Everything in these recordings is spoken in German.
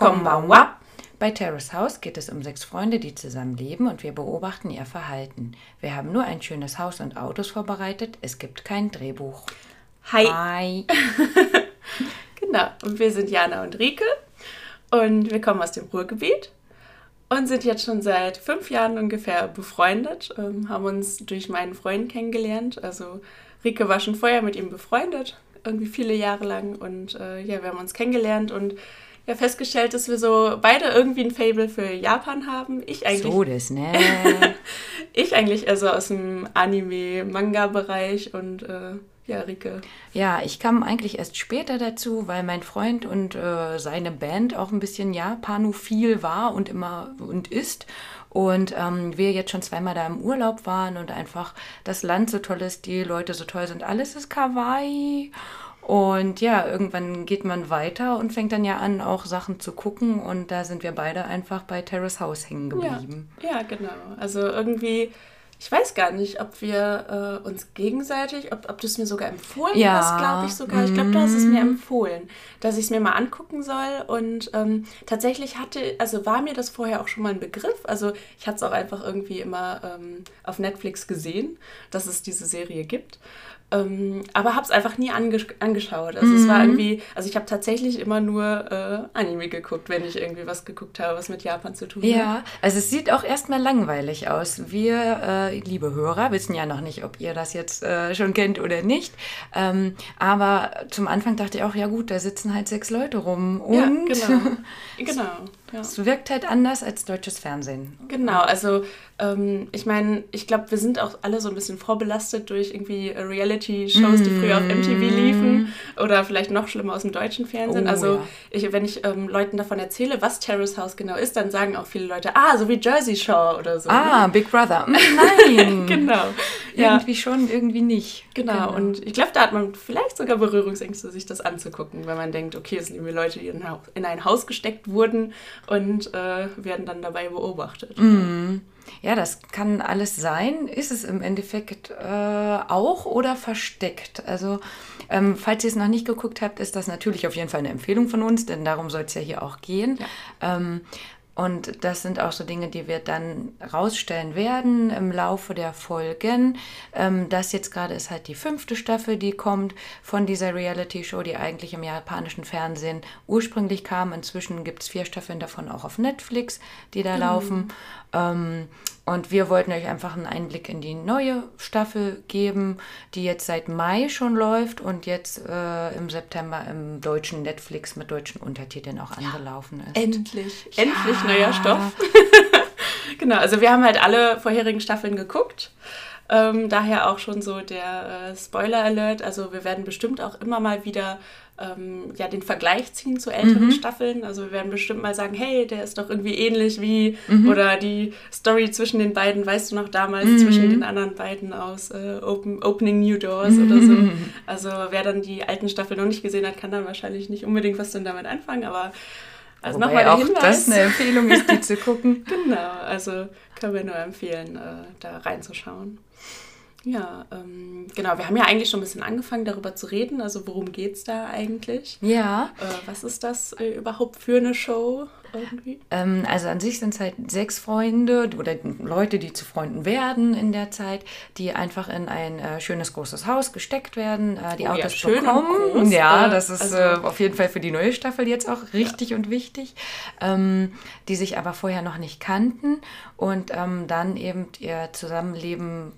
Konbanwa. Bei Terrace House geht es um sechs Freunde, die zusammen leben und wir beobachten ihr Verhalten. Wir haben nur ein schönes Haus und Autos vorbereitet. Es gibt kein Drehbuch. Hi. Hi. Genau. Und wir sind Jana und Rike. Und wir kommen aus dem Ruhrgebiet und sind jetzt schon seit fünf Jahren ungefähr befreundet. Ähm, haben uns durch meinen Freund kennengelernt. Also Rike war schon vorher mit ihm befreundet, irgendwie viele Jahre lang. Und äh, ja, wir haben uns kennengelernt und ja festgestellt, dass wir so beide irgendwie ein Fable für Japan haben. Ich eigentlich. So das, ne? Ich eigentlich eher so aus dem Anime-Manga-Bereich und äh, ja, Rike. Ja, ich kam eigentlich erst später dazu, weil mein Freund und äh, seine Band auch ein bisschen japanophil war und immer und ist. Und ähm, wir jetzt schon zweimal da im Urlaub waren und einfach das Land so toll ist, die Leute so toll sind, alles ist kawaii. Und ja, irgendwann geht man weiter und fängt dann ja an, auch Sachen zu gucken. Und da sind wir beide einfach bei Terrace House hängen Ja, geblieben. ja, genau. Also irgendwie, ich weiß gar nicht, ob wir äh, uns gegenseitig, ob, ob du es mir sogar empfohlen Ja. hast, glaube ich sogar. Ich glaube, du hast es mir empfohlen, dass ich es mir mal angucken soll. Und ähm, tatsächlich hatte, also war mir das vorher auch schon mal ein Begriff. Also ich hatte es auch einfach irgendwie immer ähm, auf Netflix gesehen, dass es diese Serie gibt. Ähm, aber habe es einfach nie ange angeschaut. Also es war irgendwie, also ich habe tatsächlich immer nur äh, Anime geguckt, wenn ich irgendwie was geguckt habe, was mit Japan zu tun hat. Ja, also es sieht auch erstmal langweilig aus. Wir, äh, liebe Hörer, wissen ja noch nicht, ob ihr das jetzt äh, schon kennt oder nicht. Ähm, aber zum Anfang dachte ich auch, ja gut, da sitzen halt sechs Leute rum. Und Ja, genau. genau. Ja. es wirkt halt anders als deutsches Fernsehen. Genau, also ähm, ich meine, ich glaube, wir sind auch alle so ein bisschen vorbelastet durch irgendwie äh, Reality-Shows, die früher auf MTV liefen oder vielleicht noch schlimmer aus dem deutschen Fernsehen. Oh, also ja. ich, wenn ich ähm, Leuten davon erzähle, was Terrace House genau ist, dann sagen auch viele Leute, ah, so wie Jersey Shore oder so. Ah, Big Brother. Mm, Nein. genau. Ja, Irgendwie schon, irgendwie nicht. Genau, und ich glaube, da hat man vielleicht sogar Berührungsängste, sich das anzugucken, wenn man denkt, okay, es sind irgendwie Leute, die in ein Haus- in ein Haus gesteckt wurden und äh, werden dann dabei beobachtet. Ja, das kann alles sein. Ist es im Endeffekt äh, auch oder versteckt? Also, ähm, falls ihr es noch nicht geguckt habt, ist das natürlich auf jeden Fall eine Empfehlung von uns, denn darum soll es ja hier auch gehen. Ähm, und das sind auch so Dinge, die wir dann rausstellen werden im Laufe der Folgen. Ähm, das jetzt gerade ist halt die fünfte Staffel, die kommt von dieser Reality-Show, die eigentlich im japanischen Fernsehen ursprünglich kam. Inzwischen gibt es vier Staffeln davon auch auf Netflix, die da laufen. Ähm, und wir wollten euch einfach einen Einblick in die neue Staffel geben, die jetzt seit Mai schon läuft und jetzt äh, im September im deutschen Netflix mit deutschen Untertiteln auch angelaufen ist. Endlich, endlich neuer Stoff. genau, also wir haben halt alle vorherigen Staffeln geguckt. Ähm, daher auch schon so der äh, Spoiler-Alert. Also wir werden bestimmt auch immer mal wieder ähm, ja, den Vergleich ziehen zu älteren Staffeln. Also wir werden bestimmt mal sagen, hey, der ist doch irgendwie ähnlich wie oder die Story zwischen den beiden, weißt du noch damals, zwischen den anderen beiden aus äh, Open, Opening New Doors oder so. Also wer dann die alten Staffeln noch nicht gesehen hat, kann dann wahrscheinlich nicht unbedingt was dann damit anfangen, aber also nochmal der auch Hinweis. das eine Empfehlung ist, die zu gucken. Genau, also können wir nur empfehlen, äh, da reinzuschauen. Ja, ähm, genau, wir haben ja eigentlich schon ein bisschen angefangen, darüber zu reden. Also worum geht es da eigentlich? Ja, Äh, was ist das äh, überhaupt für eine Show ähm, also an sich sind es halt sechs Freunde oder Leute, die zu Freunden werden in der Zeit, die einfach in ein äh, schönes großes Haus gesteckt werden, äh, die Oh ja, Autos schön und bekommen. groß, ja, äh, das ist also- äh, auf jeden Fall für die neue Staffel jetzt auch richtig und wichtig, ähm, die sich aber vorher noch nicht kannten und ähm, dann eben ihr Zusammenleben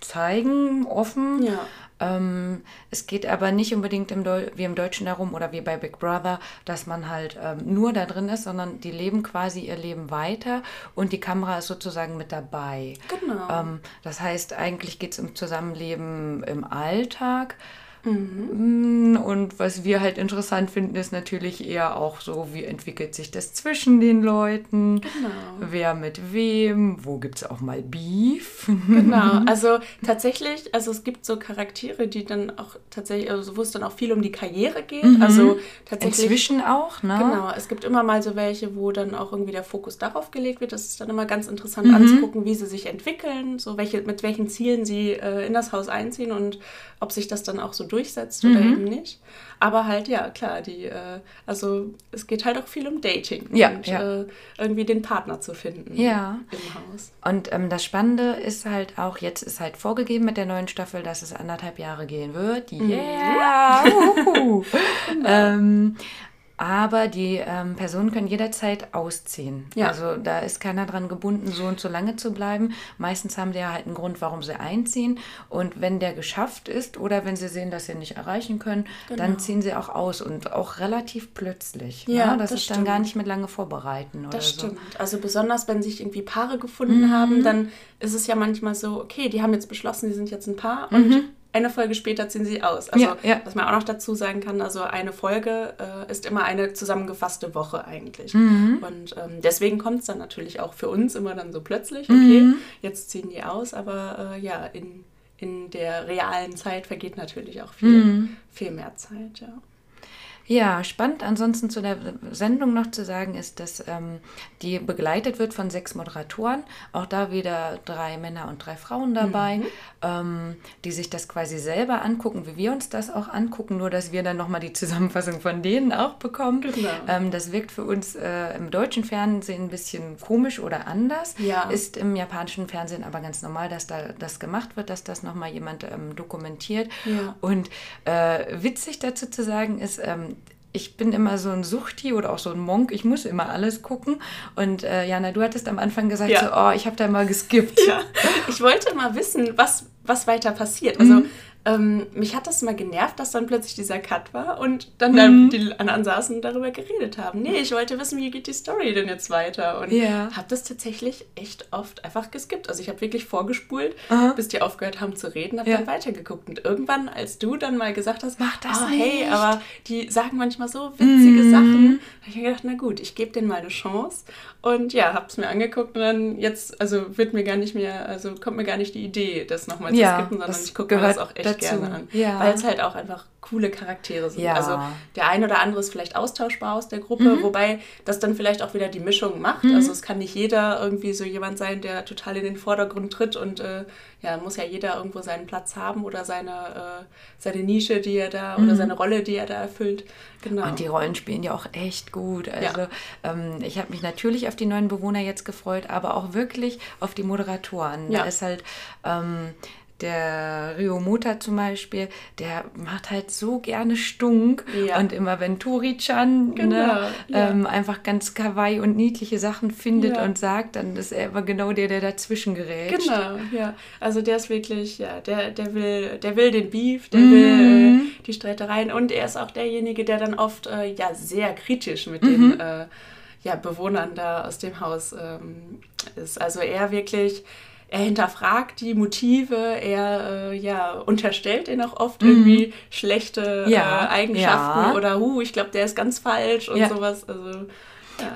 zeigen, offen. Ja. Ähm, es geht aber nicht unbedingt im Deu wie im Deutschen darum oder wie bei Big Brother, dass man halt ähm, nur da drin ist, sondern die leben quasi ihr Leben weiter und die Kamera ist sozusagen mit dabei. Genau. Ähm, das heißt, eigentlich geht es um Zusammenleben im Alltag. Mhm. Und was wir halt interessant finden, ist natürlich eher auch so, wie entwickelt sich das zwischen den Leuten, Genau. wer mit wem, wo gibt es auch mal Beef. Genau, also tatsächlich, also es gibt so Charaktere, die dann auch tatsächlich, also wo es dann auch viel um die Karriere geht. Also tatsächlich. Inzwischen auch, ne? Genau, es gibt immer mal so welche, wo dann auch irgendwie der Fokus darauf gelegt wird. Das ist dann immer ganz interessant anzugucken, wie sie sich entwickeln, so welche, mit welchen Zielen sie äh, in das Haus einziehen und ob sich das dann auch so durchsetzt oder eben nicht. Aber halt, ja, klar, die, äh, also es geht halt auch viel um Dating Ja, und ja. Äh, irgendwie den Partner zu finden Ja. im Haus. Und ähm, das Spannende ist halt auch, jetzt ist halt vorgegeben mit der neuen Staffel, dass es anderthalb Jahre gehen wird. Yeah! Uhuhu. ähm, aber die ähm, Personen können jederzeit ausziehen. Ja. Also da ist keiner dran gebunden, so und so lange zu bleiben. Meistens haben die ja halt einen Grund, warum sie einziehen. Und wenn der geschafft ist oder wenn sie sehen, dass sie nicht erreichen können, dann ziehen sie auch aus und auch relativ plötzlich. Genau. Ja, ne? Das, das ist dann gar stimmt. nicht mit lange vorbereiten oder Das so. stimmt. Also besonders, wenn sich irgendwie Paare gefunden haben, Mhm. dann ist es ja manchmal so, okay, die haben jetzt beschlossen, die sind jetzt ein Paar und eine Folge später ziehen sie aus. Also. Ja, ja. was man auch noch dazu sagen kann, also eine Folge äh, ist immer eine zusammengefasste Woche eigentlich. Mhm. Und ähm, deswegen kommt es dann natürlich auch für uns immer dann so plötzlich, okay, Mhm. jetzt ziehen die aus, aber äh, ja, in, in der realen Zeit vergeht natürlich auch viel, Mhm. viel mehr Zeit, ja. Ja, spannend ansonsten zu der Sendung noch zu sagen ist, dass ähm, die begleitet wird von sechs Moderatoren. Auch da wieder drei Männer und drei Frauen dabei, ähm, die sich das quasi selber angucken, wie wir uns das auch angucken, nur dass wir dann nochmal die Zusammenfassung von denen auch bekommen. Genau. Ähm, das wirkt für uns äh, im deutschen Fernsehen ein bisschen komisch oder anders. Ja. Ist im japanischen Fernsehen aber ganz normal, dass da das gemacht wird, dass das nochmal jemand ähm, dokumentiert. Ja. Und äh, witzig dazu zu sagen ist, ähm, ich bin immer so ein Suchti oder auch so ein Monk, ich muss immer alles gucken. Und äh, Jana, du hattest am Anfang gesagt, Ja. so, oh, ich habe da mal geskippt. Ja, ich wollte mal wissen, was, was weiter passiert. Also Mhm. Ähm, mich hat das mal genervt, dass dann plötzlich dieser Cut war und dann da Mhm. die anderen saßen und darüber geredet haben. Nee, ich wollte wissen, wie geht die Story denn jetzt weiter? Und Ja. habe das tatsächlich echt oft einfach geskippt. Also ich habe wirklich vorgespult, Aha. bis die aufgehört haben zu reden, habe Ja. dann weitergeguckt. Und irgendwann, als du dann mal gesagt hast, Mach das hey, nicht." aber die sagen manchmal so witzige Mhm. Sachen, habe ich mir gedacht, na gut, ich gebe denen mal eine Chance. Und ja, habe es mir angeguckt und dann jetzt, also wird mir gar nicht mehr, also kommt mir gar nicht die Idee, das nochmal zu Ja, skippen, sondern ich gucke mir das auch echt dazu. gerne an. Ja. Weil es halt auch einfach coole Charaktere sind. Ja. Also der ein oder andere ist vielleicht austauschbar aus der Gruppe, Mhm. wobei das dann vielleicht auch wieder die Mischung macht. Also es kann nicht jeder irgendwie so jemand sein, der total in den Vordergrund tritt und äh, ja, muss ja jeder irgendwo seinen Platz haben oder seine, äh, seine Nische, die er da, oder seine Rolle, die er da erfüllt. Genau. Mhm. Und die Rollen spielen ja auch echt gut. Also ähm, ich habe mich natürlich auf die neuen Bewohner jetzt gefreut, aber auch wirklich auf die Moderatoren. Ja. Da ist halt ähm, der Rio Mota zum Beispiel, der macht halt so gerne Stunk. Ja. Und immer wenn Tori-chan Genau, ne, ja. ähm, einfach ganz kawaii und niedliche Sachen findet Ja. und sagt, dann ist er immer genau der, der dazwischen gerät. Genau, ja. Also der ist wirklich, ja, der, der will, der will den Beef, der Mhm. will äh, die Streitereien und er ist auch derjenige, der dann oft äh, ja sehr kritisch mit Mhm. den äh, ja, Bewohnern da aus dem Haus ähm, ist. Also er wirklich, er hinterfragt die Motive, er äh, ja unterstellt ihnen auch oft irgendwie schlechte Mhm. Ja, äh, Eigenschaften ja. oder hu, ich glaube, der ist ganz falsch und Ja. sowas. Also.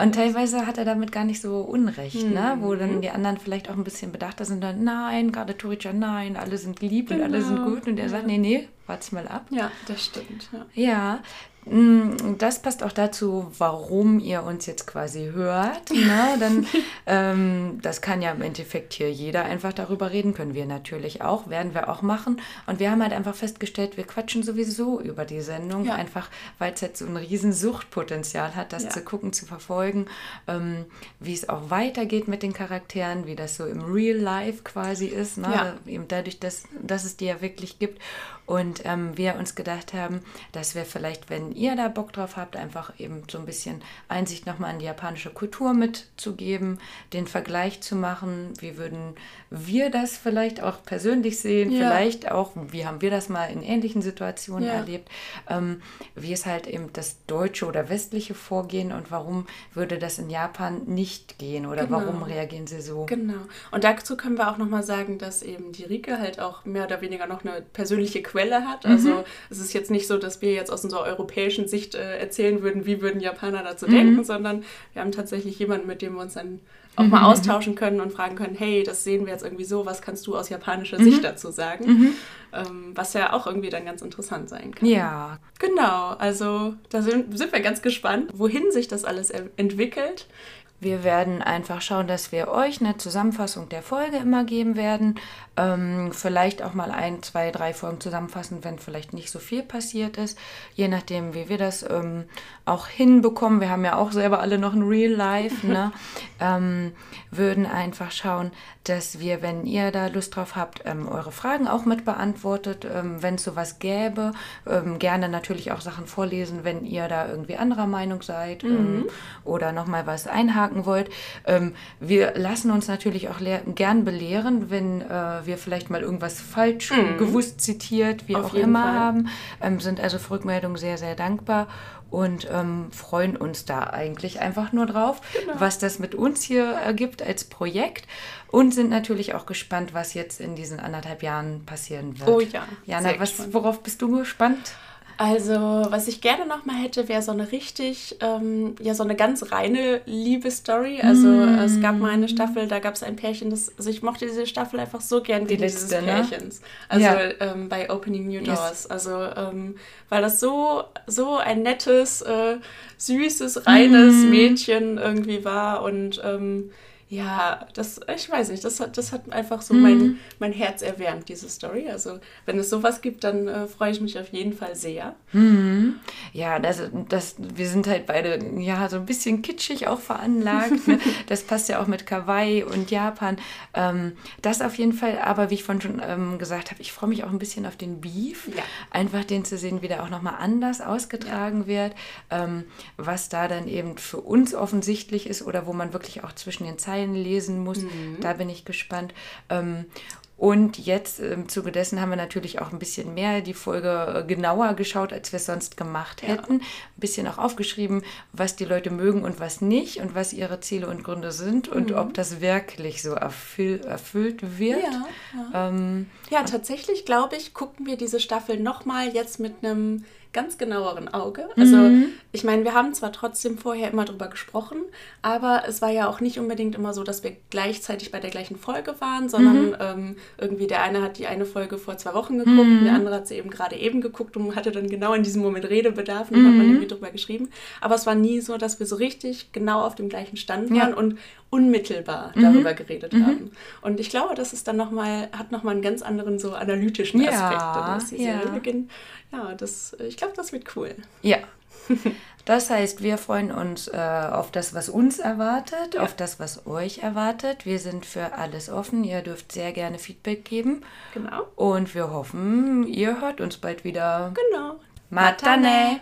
Und teilweise hat er damit gar nicht so Unrecht, ne? wo Mhm. dann die anderen vielleicht auch ein bisschen bedachter sind, dann nein, gerade Toricha, nein, alle sind lieb und alle sind Genau. gut. Und er sagt, nee, nee, wart's mal ab. ja, das stimmt. Ja. Ja, mm, das passt auch dazu, warum ihr uns jetzt quasi hört. Ne? Dann, ähm, das kann ja im Endeffekt hier jeder einfach darüber reden, können wir natürlich auch, werden wir auch machen. Und wir haben halt einfach festgestellt, wir quatschen sowieso über die Sendung, Ja. einfach weil es halt so ein riesen Suchtpotenzial hat, das Ja. zu gucken, zu verfolgen, ähm, wie es auch weitergeht mit den Charakteren, wie das so im Real Life quasi ist, ne? Eben dadurch, dass, dass es die ja wirklich gibt. Und ähm, wir uns gedacht haben, dass wir vielleicht, wenn ihr da Bock drauf habt, einfach eben so ein bisschen Einsicht nochmal in die japanische Kultur mitzugeben, den Vergleich zu machen, wie würden wir das vielleicht auch persönlich sehen, Ja. vielleicht auch, wie haben wir das mal in ähnlichen Situationen Ja. erlebt, ähm, wie ist halt eben das deutsche oder westliche Vorgehen und warum würde das in Japan nicht gehen oder Genau. warum reagieren sie so? Genau. Und dazu können wir auch nochmal sagen, dass eben die Rike halt auch mehr oder weniger noch eine persönliche Quelle hat. Mhm. Also es ist jetzt nicht so, dass wir jetzt aus unserer europäischen Sicht äh, erzählen würden, wie würden Japaner dazu Mhm. denken, sondern wir haben tatsächlich jemanden, mit dem wir uns dann auch Mhm. mal austauschen können und fragen können, hey, das sehen wir jetzt irgendwie so, was kannst du aus japanischer Mhm. Sicht dazu sagen? Ähm, was ja auch irgendwie dann ganz interessant sein kann. Ja, Genau, also da sind, sind wir ganz gespannt, wohin sich das alles entwickelt. Wir werden einfach schauen, dass wir euch eine Zusammenfassung der Folge immer geben werden. Ähm, vielleicht auch mal ein, zwei, drei Folgen zusammenfassen, wenn vielleicht nicht so viel passiert ist. Je nachdem, wie wir das ähm, auch hinbekommen. Wir haben ja auch selber alle noch ein Real Life. Ne? ähm, würden einfach schauen, dass wir, wenn ihr da Lust drauf habt, ähm, eure Fragen auch mit beantwortet. Ähm, wenn es sowas gäbe, ähm, gerne natürlich auch Sachen vorlesen, wenn ihr da irgendwie anderer Meinung seid mhm. oder nochmal was einhaken wollt. wir lassen uns natürlich auch gern belehren, wenn äh, wir vielleicht mal irgendwas falsch mhm. gewusst zitiert, wie Auf auch immer Fall. haben. Ähm, sind also für Rückmeldungen sehr, sehr dankbar und ähm, freuen uns da eigentlich einfach nur drauf, genau. was das mit uns hier ergibt als Projekt und sind natürlich auch gespannt, was jetzt in diesen anderthalb Jahren passieren wird. Oh ja. Jana, was, worauf bist du gespannt? Also, was ich gerne nochmal hätte, wäre so eine richtig, ähm, ja, so eine ganz reine Liebesstory. Also, mm. es gab mal eine Staffel, da gab es ein Pärchen, das, also ich mochte diese Staffel einfach so gern wie Die dieses letzte, ne? Pärchens. Ne? Also, ja. ähm, bei Opening New Doors. Yes. Also, ähm, weil das so, so ein nettes, äh, süßes, reines mm. Mädchen irgendwie war und, ähm, ja, das, ich weiß nicht, das hat, das hat einfach so mhm. mein, mein Herz erwärmt, diese Story. Also, wenn es sowas gibt, dann äh, freue ich mich auf jeden Fall sehr. Mhm. Ja, das, das, wir sind halt beide ja so ein bisschen kitschig auch veranlagt. ne? Das passt ja auch mit Kawaii und Japan. Ähm, das auf jeden Fall, aber wie ich vorhin schon ähm, gesagt habe, ich freue mich auch ein bisschen auf den Beef. Ja. Einfach den zu sehen, wie der auch nochmal anders ausgetragen ja. wird. Ähm, was da dann eben für uns offensichtlich ist oder wo man wirklich auch zwischen den Zeilen Zeilen lesen muss. Mhm. Da bin ich gespannt. Ähm, und jetzt im Zuge dessen haben wir natürlich auch ein bisschen mehr die Folge äh, genauer geschaut, als wir es sonst gemacht hätten. Ja. Ein bisschen auch aufgeschrieben, was die Leute mögen und was nicht und was ihre Ziele und Gründe sind und mhm. ob das wirklich so erfüll, erfüllt wird. Ja, ja. Ähm, ja tatsächlich glaube ich, gucken wir diese Staffel nochmal jetzt mit einem ganz genaueren Auge. Also mhm. ich meine, wir haben zwar trotzdem vorher immer drüber gesprochen, aber es war ja auch nicht unbedingt immer so, dass wir gleichzeitig bei der gleichen Folge waren, sondern mhm. ähm, irgendwie der eine hat die eine Folge vor zwei Wochen geguckt, mhm. der andere hat sie eben gerade eben geguckt und hatte dann genau in diesem Moment Redebedarf und hat man mhm. irgendwie drüber geschrieben. Aber es war nie so, dass wir so richtig genau auf dem gleichen Stand waren ja. und unmittelbar mhm. darüber geredet mhm. haben. Und ich glaube, das ist dann noch mal, hat nochmal einen ganz anderen so analytischen Aspekt, ja, dass ja. beginnt. Ja, das, ich glaube, das wird cool. Ja. Das heißt, wir freuen uns äh, auf das, was uns erwartet, ja. auf das, was euch erwartet. Wir sind für alles offen. Ihr dürft sehr gerne Feedback geben. Genau. Und wir hoffen, ihr hört uns bald wieder. Genau. Matane.